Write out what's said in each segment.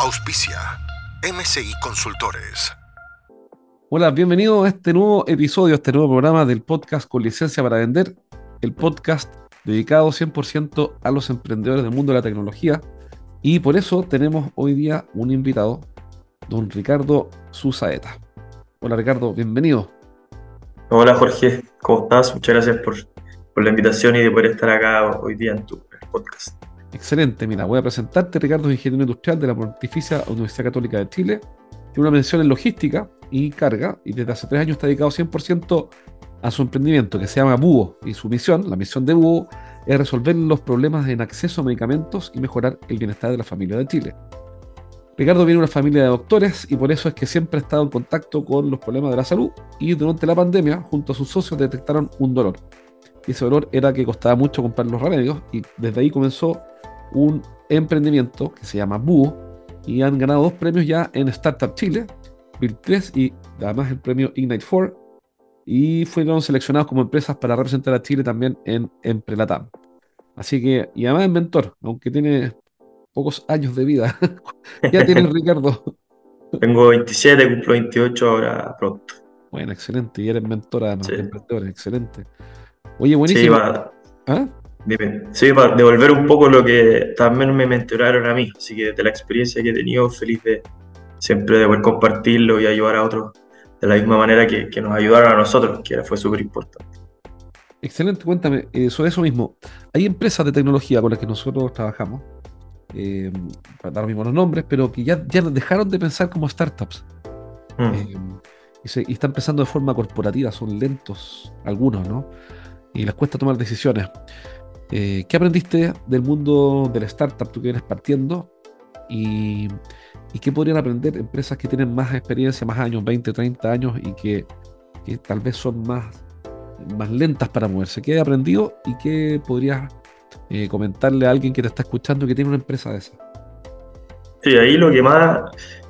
Auspicia MCI Consultores. Hola, bienvenido a este nuevo episodio, a este nuevo programa del podcast con licencia para vender, el podcast dedicado 100% a los emprendedores del mundo de la tecnología. Y por eso tenemos hoy día un invitado, don Ricardo Susaeta. Hola Ricardo, bienvenido. Hola Jorge, ¿cómo estás? Muchas gracias por, por la invitación y de poder estar acá hoy día en tu podcast. Excelente, mira, voy a presentarte. Ricardo es ingeniero industrial de la Pontificia Universidad Católica de Chile. Tiene una mención en logística y carga y desde hace tres años está dedicado 100% a su emprendimiento que se llama Búho. Y su misión, la misión de Búho, es resolver los problemas en acceso a medicamentos y mejorar el bienestar de la familia de Chile. Ricardo viene de una familia de doctores y por eso es que siempre ha estado en contacto con los problemas de la salud y durante la pandemia, junto a sus socios, detectaron un dolor. Y ese dolor era que costaba mucho comprar los remedios y desde ahí comenzó un emprendimiento que se llama Búho y han ganado dos premios ya en Startup Chile, Bill 3 y además el premio Ignite 4 y fueron seleccionados como empresas para representar a Chile también en Emprelatam. Así que, y además es mentor, aunque tiene pocos años de vida. ya tiene Ricardo. Tengo 27, cumplo 28 ahora pronto. Bueno, excelente. Y eres mentor además de emprendedores, excelente. Oye, buenísimo. Sí, ¿Ah? Dime. Sí, para devolver un poco lo que también me mentoraron a mí. Así que de la experiencia que he tenido, feliz de siempre de poder compartirlo y ayudar a otros de la misma manera que, que nos ayudaron a nosotros, que fue súper importante. Excelente, cuéntame sobre eso mismo. Hay empresas de tecnología con las que nosotros trabajamos, eh, para dar los mismos nombres, pero que ya, ya dejaron de pensar como startups. Mm. Eh, y, y, están pensando de forma corporativa, son lentos algunos, ¿no? Y les cuesta tomar decisiones. Eh, ¿Qué aprendiste del mundo del startup, tú que vienes partiendo? Y, qué podrían aprender empresas que tienen más experiencia, más años, 20, 30 años y que, que tal vez son más, más lentas para moverse? ¿Qué he aprendido y qué podrías eh, comentarle a alguien que te está escuchando que tiene una empresa de esa? Sí, ahí lo que más,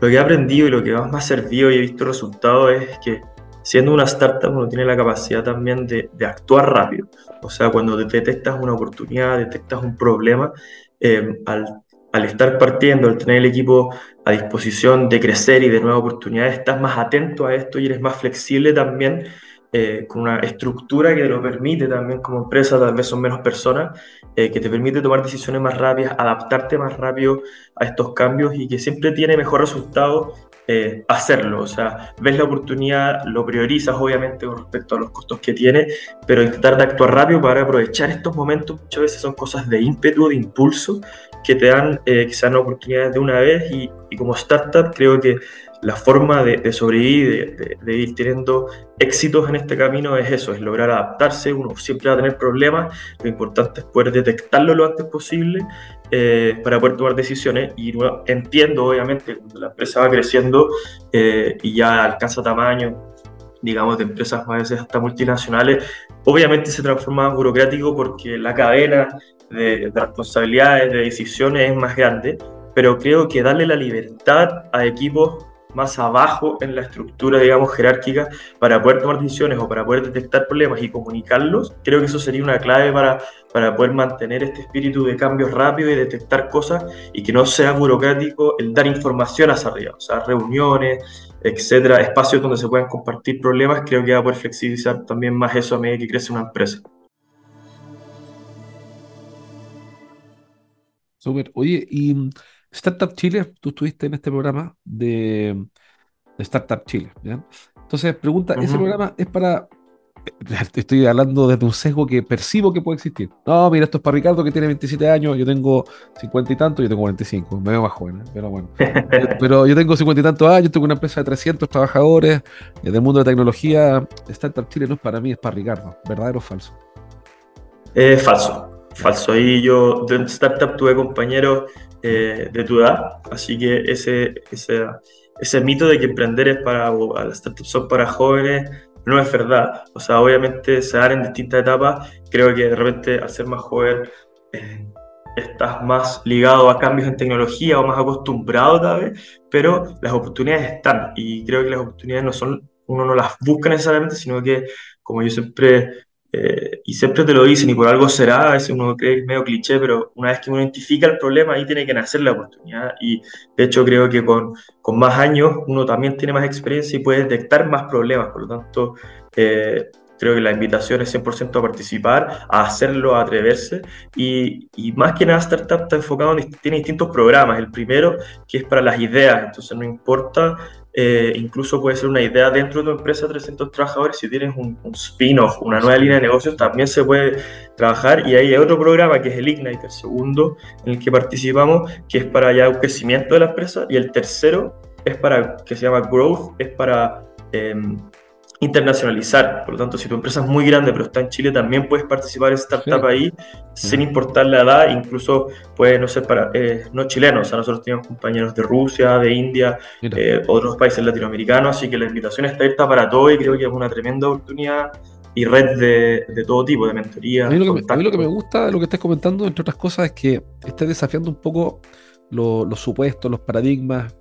lo que he aprendido y lo que más me ha servido y he visto resultados es que siendo una startup uno tiene la capacidad también de, actuar rápido. O sea, cuando detectas una oportunidad, detectas un problema, eh, al, al, estar partiendo, al tener el equipo a disposición de crecer y de nuevas oportunidades, estás más atento a esto y eres más flexible también eh, con una estructura que te lo permite también como empresa, tal vez son menos personas, eh, que te permite tomar decisiones más rápidas, adaptarte más rápido a estos cambios y que siempre tiene mejor resultado eh, hacerlo. O sea, ves la oportunidad, lo priorizas obviamente con respecto a los costos que tiene, pero intentar de actuar rápido para aprovechar estos momentos muchas veces son cosas de ímpetu, de impulso, que te dan que sean oportunidades de una vez y, como startup creo que la forma de, sobrevivir, de, ir teniendo éxitos en este camino es eso, es lograr adaptarse, uno siempre va a tener problemas, lo importante es poder detectarlo lo antes posible eh, para poder tomar decisiones y entiendo obviamente cuando la empresa va creciendo eh, y ya alcanza tamaño, digamos de empresas a veces hasta multinacionales, obviamente se transforma en burocrático porque la cadena de, de responsabilidades, de decisiones es más grande, pero creo que darle la libertad a equipos más abajo en la estructura, digamos, jerárquica para poder tomar decisiones o para poder detectar problemas y comunicarlos, creo que eso sería una clave para, para poder mantener este espíritu de cambio rápido y detectar cosas y que no sea burocrático el dar información hacia arriba, o sea, reuniones, etcétera, espacios donde se puedan compartir problemas, creo que va a poder flexibilizar también más eso a medida que crece una empresa. Súper. Oye, y Startup Chile, tú estuviste en este programa de, Startup Chile. Entonces, pregunta, ¿ese programa es para... Estoy hablando desde un sesgo que percibo que puede existir. No, mira, esto es para Ricardo que tiene 27 años, yo tengo 50 y tanto, yo tengo 45, me veo más joven, ¿eh? pero bueno. pero yo tengo 50 y tantos años, tengo una empresa de 300 trabajadores eh, del mundo de tecnología. Startup Chile no es para mí, es para Ricardo. ¿Verdadero o falso? Es falso. Falso. Ahí yo de startup tuve compañeros eh, de tu edad, así que ese, ese, ese mito de que emprender es para, o las startups son para jóvenes, no es verdad. O sea, obviamente se dan en distintas etapas. Creo que de repente al ser más joven eh, estás más ligado a cambios en tecnología o más acostumbrado tal vez, pero las oportunidades están y creo que las oportunidades no son, uno no las busca necesariamente, sino que como yo siempre eh, y siempre te lo dicen y por algo será, a veces uno cree que es medio cliché, pero una vez que uno identifica el problema, ahí tiene que nacer la oportunidad. Y de hecho creo que con, con más años uno también tiene más experiencia y puede detectar más problemas. Por lo tanto, eh, creo que la invitación es 100% a participar, a hacerlo, a atreverse. Y, y más que nada, Startup está enfocado en, tiene distintos programas. El primero, que es para las ideas, entonces no importa eh, incluso puede ser una idea dentro de tu empresa 300 trabajadores. Si tienes un, spin-off, una nueva línea de negocios, también se puede trabajar. Y ahí hay otro programa que es el Ignite, el segundo en el que participamos, que es para ya un crecimiento de la empresa. Y el tercero es para, que se llama Growth, es para em, internacionalizar. Por lo tanto, si tu empresa es muy grande pero está en Chile, también puedes participar en startup ahí sin importar la edad, incluso puede no ser para eh, no chilenos. O sea, nosotros tenemos compañeros de Rusia, de India, eh, otros países latinoamericanos, así que la invitación está abierta para todo y creo que es una tremenda oportunidad y red de, de todo tipo, de mentoría. A mí, lo que, me, gusta de lo que estás comentando, entre otras cosas, es que estés desafiando un poco los supuestos, los paradigmas.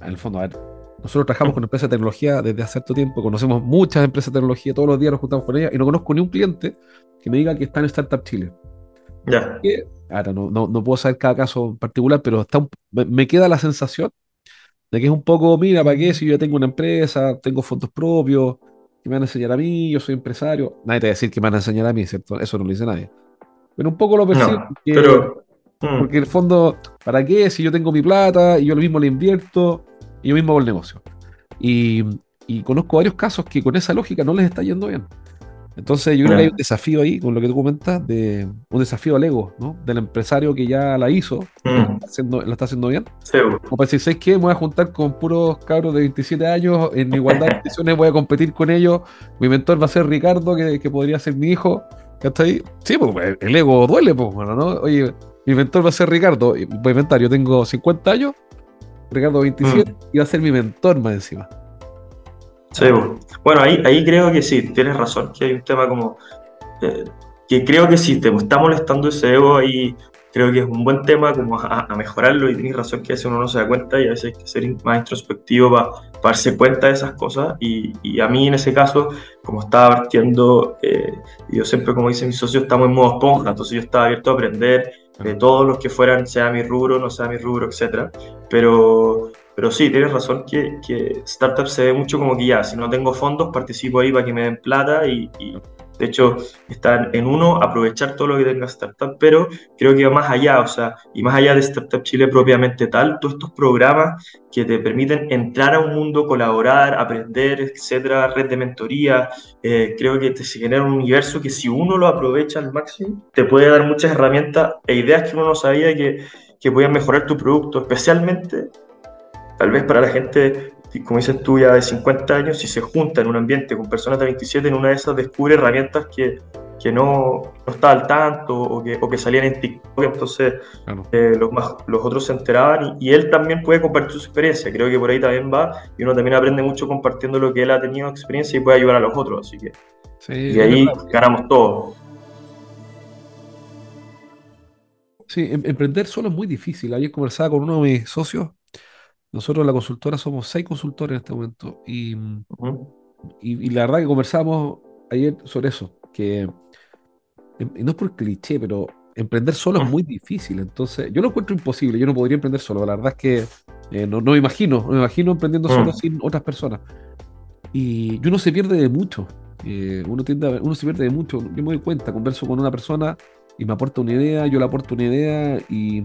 En el fondo, a ver, nosotros trabajamos con empresas de tecnología desde hace cierto tiempo, conocemos muchas empresas de tecnología, todos los días nos juntamos con ellas y no conozco ni un cliente que me diga que está en Startup Chile. Ya. Ahora, no, no, no, puedo saber cada caso en particular, pero está me queda la sensación de que es un poco, mira, ¿para qué? Si yo ya tengo una empresa, tengo fondos propios, que me van a enseñar a mí, yo soy empresario. Nadie te va a decir que me van a enseñar a mí, ¿cierto? Eso no lo dice nadie. Pero un poco lo percibo. pero... Mm. Porque en el fondo, ¿para qué? Si yo tengo mi plata y yo lo mismo le invierto, y yo mismo hago el negocio. Y, conozco varios casos que con esa lógica no les está yendo bien. Entonces yo creo que hay un desafío ahí, con lo que tú comentas, de un desafío al ego, ¿no? Del empresario que ya la hizo, mm. haciendo, la está haciendo bien. Sí. Como para decir, ¿sabes qué? Me voy a juntar con puros cabros de 27 años, en igualdad de condiciones, voy a competir con ellos. Mi mentor va a ser Ricardo, que, que podría ser mi hijo. ¿Está ahí? Sí, pues el ego duele, pues, bueno, ¿no? Oye, mi mentor va a ser Ricardo. Voy a inventar, yo tengo 50 años, Ricardo 27, mm. y va a ser mi mentor más encima. Sí, bueno, ahí, ahí creo que sí, tienes razón, que hay un tema como... Eh, que creo que sí, te está molestando ese ego ahí, creo que es un buen tema como a, mejorarlo y tienes razón que a veces uno no se da cuenta y a veces hay que ser más introspectivo para, darse cuenta de esas cosas y, y, a mí en ese caso, como estaba partiendo, eh, yo siempre como dice mi socio, estamos en modo esponja, entonces yo estaba abierto a aprender, de todos los que fueran, sea mi rubro, no sea mi rubro, etc. Pero, pero sí, tienes razón que, que Startup se ve mucho como que ya, si no tengo fondos, participo ahí para que me den plata y, de hecho, están en uno, aprovechar todo lo que tenga Startup, pero creo que va más allá, o sea, y más allá de Startup Chile propiamente tal, todos estos programas que te permiten entrar a un mundo, colaborar, aprender, etcétera, red de mentoría, eh, creo que te genera un universo que si uno lo aprovecha al máximo, te puede dar muchas herramientas e ideas que uno no sabía que, que podían mejorar tu producto, especialmente tal vez para la gente como dices tú, ya de 50 años, si se junta en un ambiente con personas de 27, en una de esas descubre herramientas que, que no, no está al tanto o que, o que salían en TikTok, entonces eh, los, más, los otros se enteraban y, él también puede compartir su experiencia, creo que por ahí también va y uno también aprende mucho compartiendo lo que él ha tenido experiencia y puede ayudar a los otros, así que y ahí ganamos todos. Sí, em, emprender solo es muy difícil. Ayer conversaba con uno de mis socios nosotros la consultora somos seis consultores en este momento y, y, la verdad que conversamos ayer sobre eso, que y no es por cliché, pero emprender solo es muy difícil, entonces yo lo encuentro imposible, yo no podría emprender solo, la verdad es que eh, no, no, me imagino, no me imagino emprendiendo solo sin otras personas. Y uno se pierde de mucho, eh, uno, tiende uno se pierde de mucho, yo me doy cuenta, converso con una persona y me aporta una idea, yo le aporto una idea y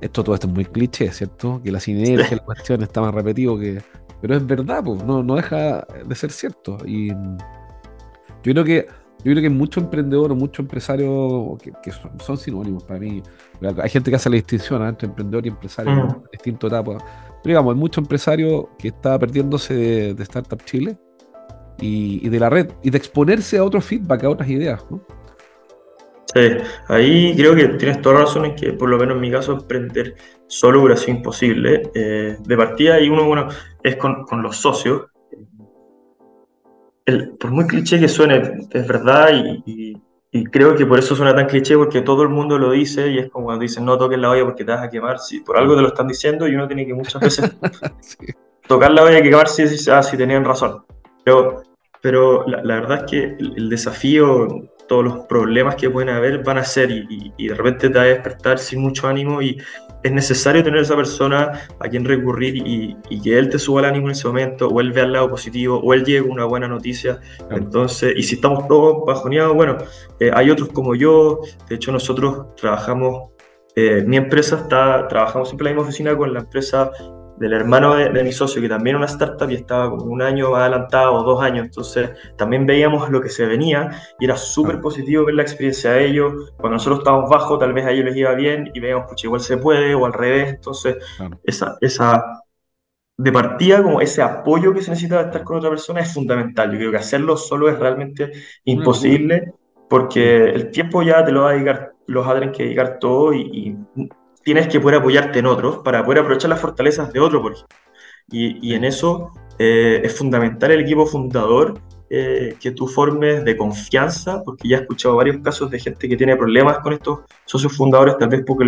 esto todo esto es muy cliché, ¿cierto? Que la sinergia, la cuestión está más repetido que. Pero es verdad, pues, no, no deja de ser cierto. Y yo creo que yo creo que muchos emprendedores, muchos empresarios que, son, sinónimos para mí. Hay gente que hace la distinción ¿eh? entre emprendedor y empresario en distintas etapas. Pero digamos, hay muchos empresarios que está perdiéndose de, Startup Chile y, y, de la red y de exponerse a otro feedback, a otras ideas. ¿no? Sí, ahí creo que tienes toda la razón en que, por lo menos en mi caso, emprender solo hubiera sido imposible. Eh, de partida, y uno, bueno, es con, con los socios. El, por muy cliché que suene, es verdad, y, y, creo que por eso suena tan cliché, porque todo el mundo lo dice, y es como cuando dicen no toques la olla porque te vas a quemar. Si por algo te lo están diciendo, y uno tiene que muchas veces tocar la olla y quemar si, ah, si tenían razón. Pero, pero la, la verdad es que el, el desafío todos los problemas que pueden haber van a ser y, y, de repente te va a despertar sin mucho ánimo y es necesario tener esa persona a quien recurrir y, y, que él te suba el ánimo en ese momento o él vea el lado positivo o él llegue una buena noticia. Claro. Entonces, y si estamos todos bajoneados, bueno, eh, hay otros como yo, de hecho nosotros trabajamos, eh, mi empresa está, trabajamos siempre en la misma oficina con la empresa del hermano de, de, mi socio, que también era una startup y estaba como un año adelantado o dos años, entonces también veíamos lo que se venía y era súper positivo ver la experiencia de ellos. Cuando nosotros estábamos bajo, tal vez a ellos les iba bien y veíamos, pues igual se puede o al revés, entonces claro. esa, esa de partida, como ese apoyo que se necesita de estar con otra persona es fundamental. Yo creo que hacerlo solo es realmente imposible porque el tiempo ya te lo va a dedicar, lo vas a tener que dedicar todo y, y tienes que poder apoyarte en otros para poder aprovechar las fortalezas de otro, por ejemplo. Y, en eso eh, es fundamental el equipo fundador eh, que tú formes de confianza, porque ya he escuchado varios casos de gente que tiene problemas con estos socios fundadores, tal vez porque,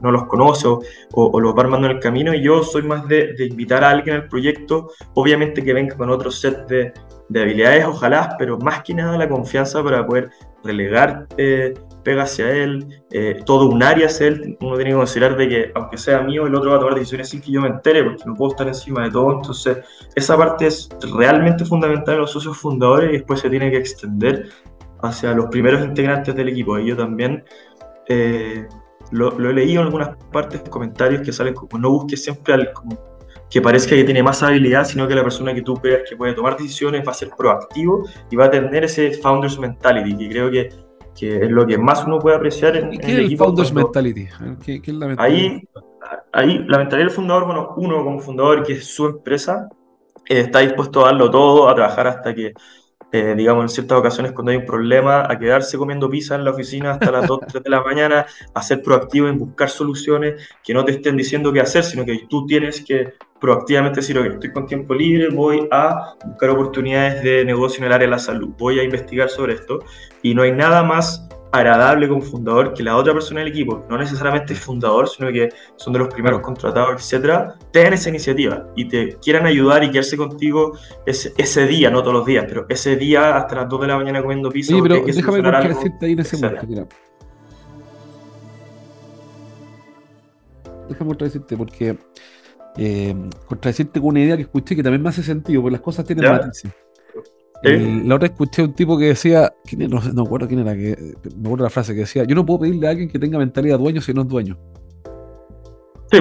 no los conoce o, los va armando en el camino, y yo soy más de, invitar a alguien al proyecto, obviamente que venga con otro set de, de habilidades, ojalá, pero más que nada la confianza para poder relegar eh, pega hacia él, eh, todo un área hacia él, uno tiene que considerar de que aunque sea mío, el otro va a tomar decisiones sin que yo me entere, porque no puedo estar encima de todo, entonces esa parte es realmente fundamental en los socios fundadores y después se tiene que extender hacia los primeros integrantes del equipo, y yo también eh, lo, lo, he leído en algunas partes, comentarios que salen como no busques siempre al, como, que parezca que tiene más habilidad, sino que la persona que tú veas que puede tomar decisiones va a ser proactivo y va a tener ese founders mentality, que creo que que es lo que más uno puede apreciar en, ¿Y qué en el, equipo. Founders mentality? ¿Qué, qué es la mentalidad? Ahí, ahí, la mentalidad del fundador, bueno, uno como fundador, que es su empresa, eh, está dispuesto a darlo todo, a trabajar hasta que, eh, digamos, en ciertas ocasiones cuando hay un problema, a quedarse comiendo pizza en la oficina hasta las 2, 3 de la mañana, a ser proactivo en buscar soluciones, que no te estén diciendo qué hacer, sino que tú tienes que proactivamente decir, ok, estoy con tiempo libre, voy a buscar oportunidades de negocio en el área de la salud, voy a investigar sobre esto, y no hay nada más agradable como fundador que la otra persona del equipo, no necesariamente es fundador, sino que son de los primeros contratados, etcétera, tengan esa iniciativa y te quieran ayudar y quedarse contigo ese, ese día, no todos los días, pero ese día hasta las 2 de la mañana comiendo pizza. Sí, pero déjame contradecirte ahí en ese momento, mira. Déjame contradecirte porque eh, contradecirte con una idea que escuché que también me hace sentido, porque las cosas tienen matices. ¿Sí? La otra escuché un tipo que decía, ¿quién no, no acuerdo quién era, que, me acuerdo la frase que decía, yo no puedo pedirle a alguien que tenga mentalidad dueño si no es dueño. Sí,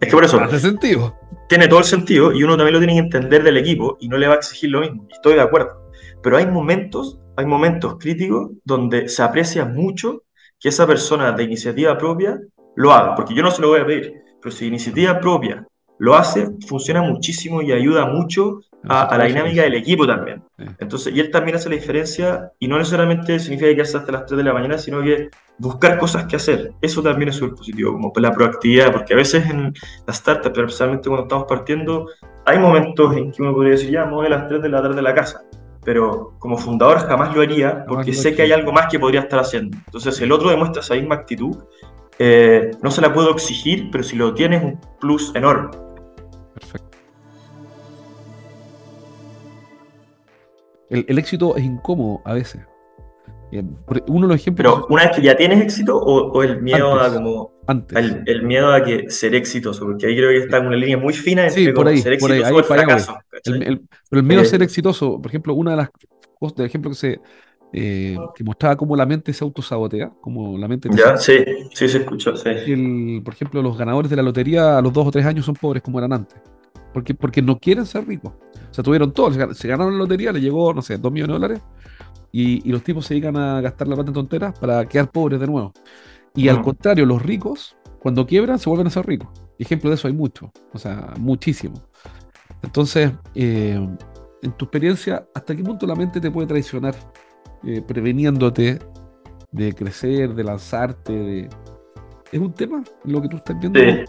es que por eso. Hace sentido. Tiene todo el sentido y uno también lo tiene que entender del equipo y no le va a exigir lo mismo. Estoy de acuerdo. Pero hay momentos, hay momentos críticos donde se aprecia mucho que esa persona de iniciativa propia lo haga, porque yo no se lo voy a pedir, pero si iniciativa propia lo hace, funciona muchísimo y ayuda mucho a, a la dinámica del equipo también. Entonces, y él también hace la diferencia y no necesariamente significa quedarse hasta las 3 de la mañana, sino que buscar cosas que hacer. Eso también es súper positivo, como la proactividad, porque a veces en las startups, pero especialmente cuando estamos partiendo, hay momentos en que uno podría decir, ya, me voy a las 3 de la tarde de la casa. Pero como fundador jamás lo haría porque sé que hay algo más que podría estar haciendo. Entonces, el otro demuestra esa misma actitud. Eh, no se la puedo exigir, pero si lo tiene es un plus enorme. Perfecto. El, el, éxito es incómodo a veces. Uno de los ejemplos. Pero una vez que ya tienes éxito, o, o el miedo antes, a como. Antes. El, el, miedo a que ser exitoso, porque ahí creo que está en una línea muy fina entre sí, por ahí, ser exitoso por ahí, ahí, el fracaso. El, el, pero el miedo eh, a ser exitoso, por ejemplo, una de las cosas, del ejemplo que se. Eh, que mostraba cómo la mente se autosabotea, como la mente... Ya, sí, sí se escuchó, sí. El, por ejemplo, los ganadores de la lotería a los dos o tres años son pobres como eran antes, porque, porque no quieren ser ricos. O sea, tuvieron todo, se ganaron la lotería, le llegó, no sé, dos millones de dólares, y, y, los tipos se dedican a gastar la plata en tonteras para quedar pobres de nuevo. Y al contrario, los ricos, cuando quiebran, se vuelven a ser ricos. Ejemplo de eso hay mucho, o sea, muchísimo. Entonces, eh, en tu experiencia, ¿hasta qué punto la mente te puede traicionar, eh, preveniéndote de crecer, de lanzarte, de... ¿Es un tema lo que tú estás viendo? Sí.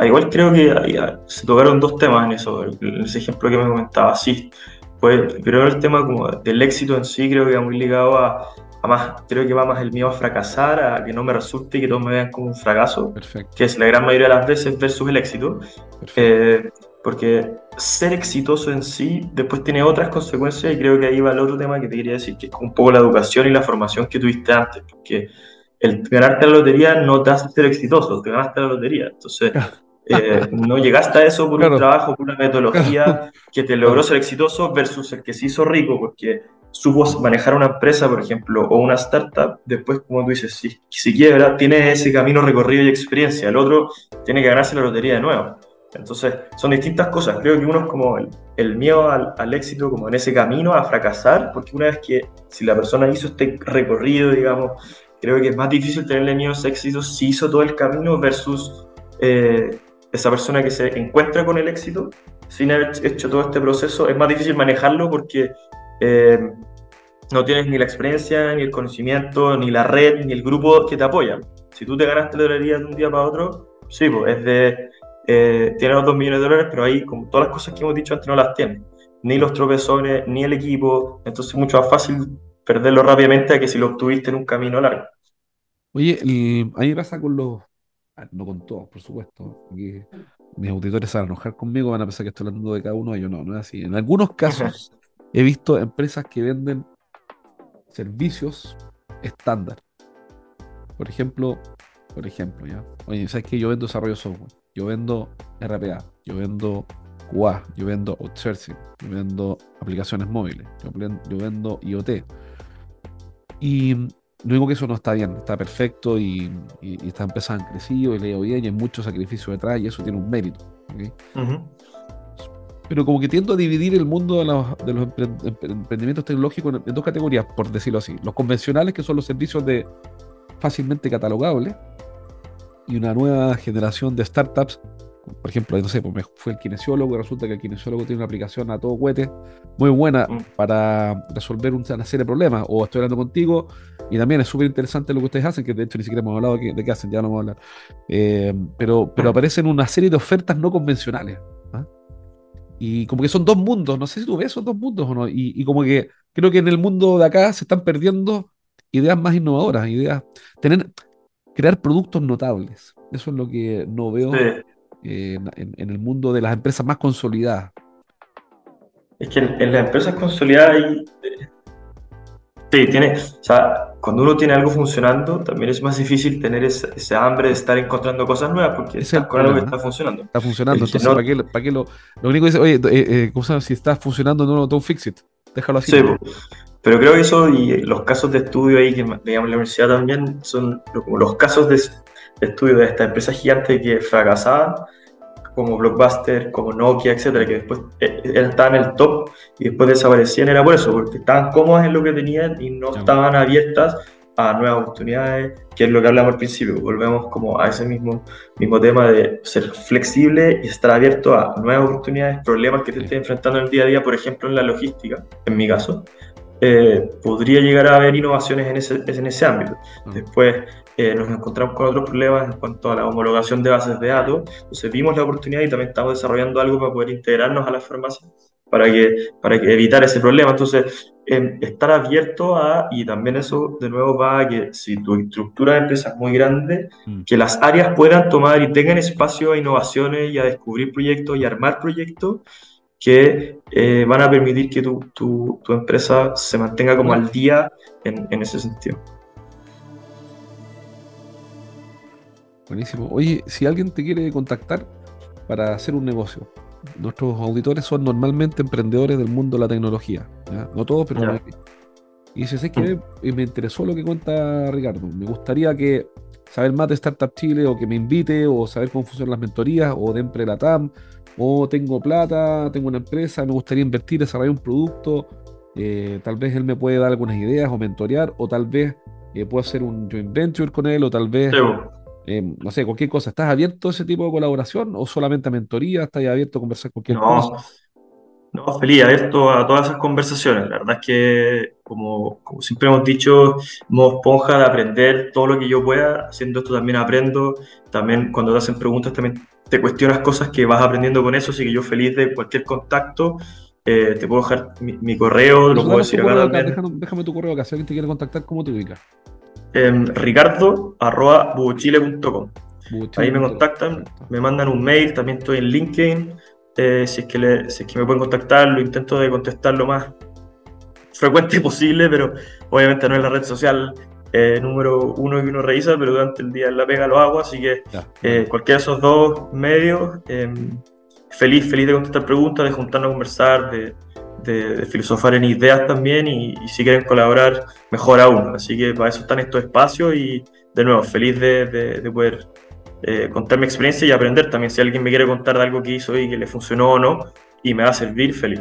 Igual creo que se tocaron dos temas en eso, en ese ejemplo que me comentaba. Sí, pues primero el tema como del éxito en sí creo que va muy ligado a, más, creo que va más el miedo a fracasar, a que no me resulte y que todos me vean como un fracaso, que es la gran mayoría de las veces versus el éxito. Eh, porque ser exitoso en sí después tiene otras consecuencias y creo que ahí va el otro tema que te quería decir, que es un poco la educación y la formación que tuviste antes, porque el ganarte la lotería no te hace ser exitoso, te ganaste la lotería. Entonces, eh, no llegaste a eso por un trabajo, por una metodología que te logró ser exitoso versus el que se hizo rico, porque supo manejar una empresa, por ejemplo, o una startup, después, como tú dices, si, si quiebra, tiene ese camino recorrido y experiencia. El otro tiene que ganarse la lotería de nuevo. Entonces, son distintas cosas. Creo que uno es como el, el miedo al, al, éxito, como en ese camino a fracasar, porque una vez que, si la persona hizo este recorrido, digamos, creo que es más difícil tenerle miedo a éxito si hizo todo el camino versus eh, esa persona que se encuentra con el éxito sin haber hecho todo este proceso. Es más difícil manejarlo porque eh, no tienes ni la experiencia, ni el conocimiento, ni la red, ni el grupo que te apoya. Si tú te ganaste la lotería de un día para otro, sí, pues es de. Eh, los 2 millones de dólares, pero ahí, como todas las cosas que hemos dicho antes, no las tiene. Ni los tropezones, ni el equipo. Entonces es mucho más fácil perderlo rápidamente a que si lo obtuviste en un camino largo. Oye, a mí me pasa con los. Ah, no con todos, por supuesto. Que mis auditores se van a enojar conmigo, van a pensar que estoy hablando de cada uno ellos. No, no es así. En algunos casos he visto empresas que venden servicios estándar. Por ejemplo, por ejemplo, ya. Oye, ¿sabes que Yo vendo desarrollo de software, yo vendo RPA, yo vendo QA, yo vendo outsourcing, yo vendo aplicaciones móviles, yo, yo vendo IoT. Y no digo que eso no está bien, está perfecto y, y, estas empresas han crecido y leo bien y hay mucho sacrificio detrás y eso tiene un mérito. Pero como que tiendo a dividir el mundo de los, de los emprendimientos tecnológicos en, dos categorías, por decirlo así. Los convencionales, que son los servicios de fácilmente catalogables, y una nueva generación de startups por ejemplo, no sé, pues me fue el kinesiólogo y resulta que el kinesiólogo tiene una aplicación a todo cohete muy buena mm. para resolver una serie de problemas. O estoy hablando contigo y también es súper interesante lo que ustedes hacen, que de hecho ni siquiera hemos hablado de, qué hacen, ya no vamos a hablar. Eh, pero, pero aparecen una serie de ofertas no convencionales. ¿ah? Y como que son dos mundos, no sé si tú ves esos dos mundos o no. Y, como que creo que en el mundo de acá se están perdiendo ideas más innovadoras, ideas, tener, crear productos notables. Eso es lo que no veo en, el mundo de las empresas más consolidadas? Es que en, las empresas consolidadas hay... Eh, sí, tiene, o sea, cuando uno tiene algo funcionando, también es más difícil tener ese, hambre de estar encontrando cosas nuevas porque es con algo que está funcionando. Está funcionando, entonces, ¿para, qué, ¿para, qué, lo, lo único que dice, oye, eh, eh si está funcionando, no, don't fix it, déjalo así. Sí, pero creo que eso y los casos de estudio ahí que digamos la universidad también son como los casos de, estudio de estas empresas gigantes que fracasaban como Blockbuster, como Nokia, etcétera, que después eh, estaban en el top y después desaparecían, era por eso, porque estaban cómodas en lo que tenían y no estaban abiertas a nuevas oportunidades, que es lo que hablamos al principio. Volvemos como a ese mismo, mismo tema de ser flexible y estar abierto a nuevas oportunidades, problemas que te estés enfrentando en el día a día, por ejemplo, en la logística, en mi caso. Eh, podría llegar a haber innovaciones en ese, en ese ámbito. Después, eh, nos encontramos con otros problemas en cuanto a la homologación de bases de datos. Entonces vimos la oportunidad y también estamos desarrollando algo para poder integrarnos a las farmacias para, que, para que evitar ese problema. Entonces, em, estar abierto a, y también eso de nuevo va a que si tu estructura de empresa es muy grande, mm. que las áreas puedan tomar y tengan espacio a innovaciones y a descubrir proyectos y armar proyectos que eh, van a permitir que tu, tu, tu, empresa se mantenga como al día en, en ese sentido. Buenísimo. Oye, si alguien te quiere contactar para hacer un negocio, nuestros auditores son normalmente emprendedores del mundo de la tecnología. No todos, pero Y si sé que me interesó lo que cuenta Ricardo, me gustaría que saber más de Startup Chile o que me invite o saber cómo funcionan las mentorías o de Empre TAM o tengo plata, tengo una empresa, me gustaría invertir, desarrollar un producto, eh, tal vez él me puede dar algunas ideas o mentorear o tal vez eh, puedo hacer un joint venture con él o tal vez... Eh, no sé, cualquier cosa. ¿Estás abierto a ese tipo de colaboración o solamente a mentoría? ¿Estás abierto a conversar cualquier cosa? No, feliz, abierto a todas esas conversaciones. La verdad es que, como, como siempre hemos dicho, modo esponja de aprender todo lo que yo pueda. Haciendo esto también aprendo. También cuando te hacen preguntas, también te cuestionas cosas que vas aprendiendo con eso. Así que yo feliz de cualquier contacto. Eh, te puedo dejar mi, correo, lo puedo decir acá. Déjame, tu correo acá, si alguien te quiere contactar, ¿cómo te ubicas? Eh, ricardo arroba Ahí me contactan, me mandan un mail, también estoy en LinkedIn. Eh, si, es que le, si es que me pueden contactar, lo intento de contestar lo más frecuente posible, pero obviamente no es la red social eh, número uno que uno revisa, pero durante el día en la pega lo hago, así que eh, cualquiera de esos dos medios, em, feliz, feliz de contestar preguntas, de juntarnos a conversar, de, de, filosofar en ideas también y, si quieren colaborar, mejor aún. Así que para eso están estos espacios y de nuevo, feliz de, de poder eh, contar mi experiencia y aprender también. Si alguien me quiere contar de algo que hizo y que le funcionó o no, y me va a servir, feliz.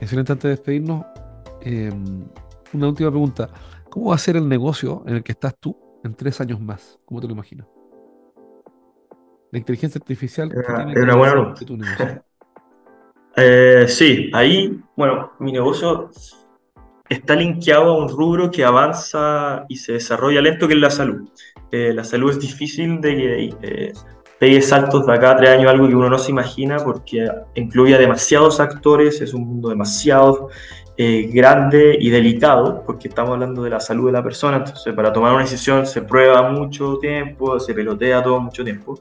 Excelente, antes de despedirnos, eh, una última pregunta. ¿Cómo va a ser el negocio en el que estás tú en tres años más? ¿Cómo te lo imaginas? La inteligencia artificial. Es una, buena pregunta. Eh, sí, ahí, bueno, mi negocio está linkeado a un rubro que avanza y se desarrolla lento, que es la salud. Eh, la salud es difícil de que eh, pegue saltos de acá a tres años, algo que uno no se imagina porque incluye a demasiados actores, es un mundo demasiado eh, grande y delicado, porque estamos hablando de la salud de la persona, entonces para tomar una decisión se prueba mucho tiempo, se pelotea todo mucho tiempo.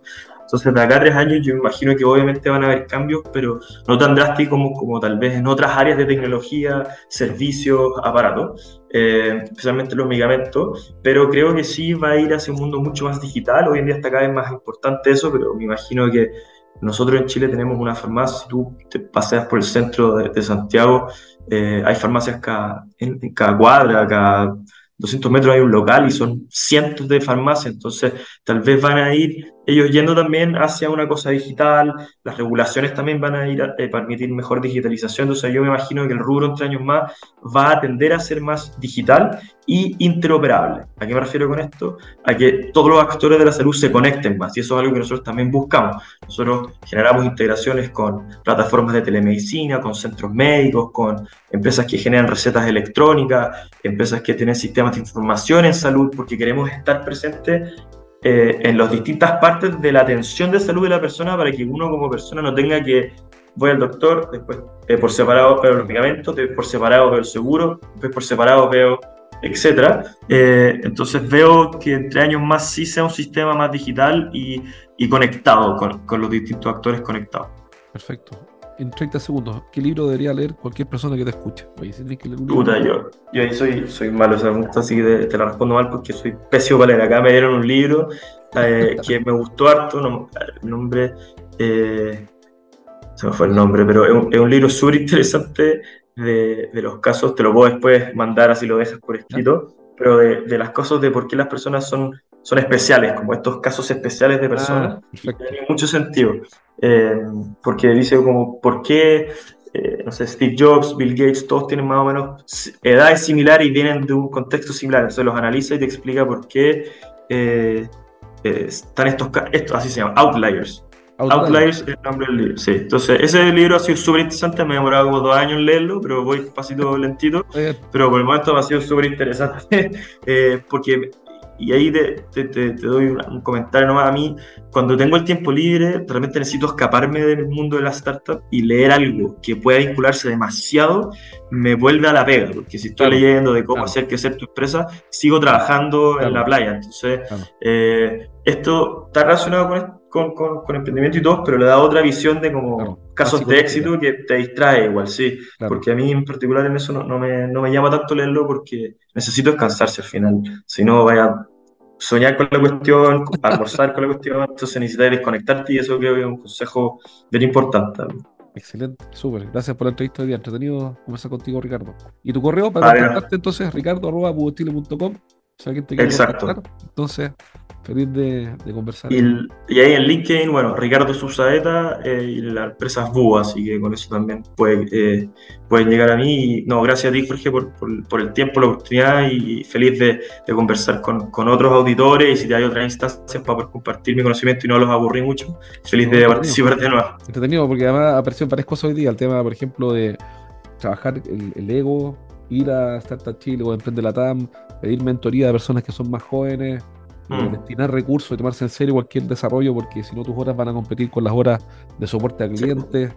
Entonces, de acá a tres años, yo imagino que obviamente van a haber cambios, pero no tan drásticos como, tal vez en otras áreas de tecnología, servicios, aparatos, eh, especialmente los medicamentos. Pero creo que sí va a ir hacia un mundo mucho más digital. Hoy en día está cada vez más importante eso, pero me imagino que nosotros en Chile tenemos una farmacia. Si tú te paseas por el centro de, Santiago, eh, hay farmacias cada, en cada cuadra, cada 200 metros hay un local y son cientos de farmacias, entonces tal vez van a ir ellos yendo también hacia una cosa digital, las regulaciones también van a ir a eh, permitir mejor digitalización, entonces yo me imagino que el rubro entre años más va a tender a ser más digital y interoperable. ¿A qué me refiero con esto? A que todos los actores de la salud se conecten más y eso es algo que nosotros también buscamos. Nosotros generamos integraciones con plataformas de telemedicina, con centros médicos, con empresas que generan recetas electrónicas, empresas que tienen sistemas de información en salud, porque queremos estar presentes eh, en las distintas partes de la atención de salud de la persona para que uno como persona no tenga que voy al doctor, después eh, por separado veo los medicamentos, después por separado veo el seguro, después por separado veo, etcétera. Eh, entonces veo que entre años más sí sea un sistema más digital y, conectado con, con los distintos actores conectados. Perfecto en 30 segundos, ¿qué libro debería leer cualquier persona que te escuche? Oye, si que leer un Puta, yo, yo ahí soy, soy malo, o sea, así que te la respondo mal porque soy pésimo para leer. Acá me dieron un libro eh, que me gustó harto, no, el nombre, eh, se me fue el nombre, pero es un, libro súper interesante de, de, los casos, te lo puedo después mandar así lo dejas por escrito, pero de, de las cosas de por qué las personas son son especiales, como estos casos especiales de personas. Ah, tiene mucho sentido, eh, porque dice como, ¿por qué, eh, no sé, Steve Jobs, Bill Gates, todos tienen más o menos edades similares y vienen de un contexto similar? Entonces los analiza y te explica por qué eh, están estos, estos, así se llaman, outliers. Outliers. es el nombre del libro, sí. Entonces, ese libro ha sido súper interesante, me ha demorado como dos años en leerlo, pero voy pasito lentito. Pero por el momento ha sido súper interesante, porque y ahí te, te, te, doy un, comentario nomás. A mí, cuando tengo el tiempo libre, realmente necesito escaparme del mundo de la startup y leer algo que pueda vincularse demasiado, me vuelve a la pega, porque si estoy leyendo de cómo hacer crecer tu empresa, sigo trabajando en la playa. Entonces, eh, esto está relacionado con, con, con, emprendimiento y todo, pero le da otra visión de como casos de éxito que te distrae igual, sí. Porque a mí en particular en eso no, no, me, no me llama tanto leerlo porque necesito descansarse al final. Si no, vaya a soñar con la cuestión, almorzar con la cuestión, entonces necesitas desconectarte y eso creo que es un consejo bien importante. Excelente, súper. Gracias por la entrevista de día. Entretenido conversar contigo, Ricardo. ¿Y tu correo para contactarte entonces, ricardo.com? Si alguien te quiere Exacto. contactar, entonces, feliz de, de conversar. Y, el- y ahí en LinkedIn, bueno, Ricardo Susaeta eh, y la empresa es BUA, así que con eso también puede, eh, pueden llegar a mí. Y, no, gracias a ti, Jorge, por, por- por el tiempo, la oportunidad y feliz de, de conversar con, con otras auditores. Y si te hay otras instancias para poder compartir mi conocimiento y no los aburrí mucho, feliz No, de participar de nuevo. entretenido porque además aparecieron varias cosas hoy día. El tema, por ejemplo, de trabajar el, el ego, ir a Startup Chile o Emprende Latam, pedir mentoría de personas que son más jóvenes, Mm. destinar recursos y tomarse en serio cualquier desarrollo porque si no tus horas van a competir con las horas de soporte a Sí. clientes.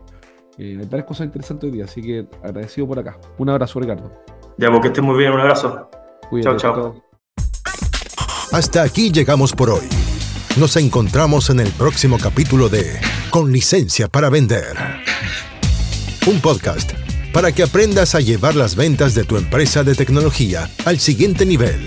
Eh, hay varias cosas interesantes hoy día, así que agradecido por acá. Un abrazo, Ricardo. Ya, porque estés muy bien, un abrazo. Cuídate. Chao, chao. Hasta aquí llegamos por hoy. Nos encontramos en el próximo capítulo de Con licencia para vender. Un podcast para que aprendas a llevar las ventas de tu empresa de tecnología al siguiente nivel.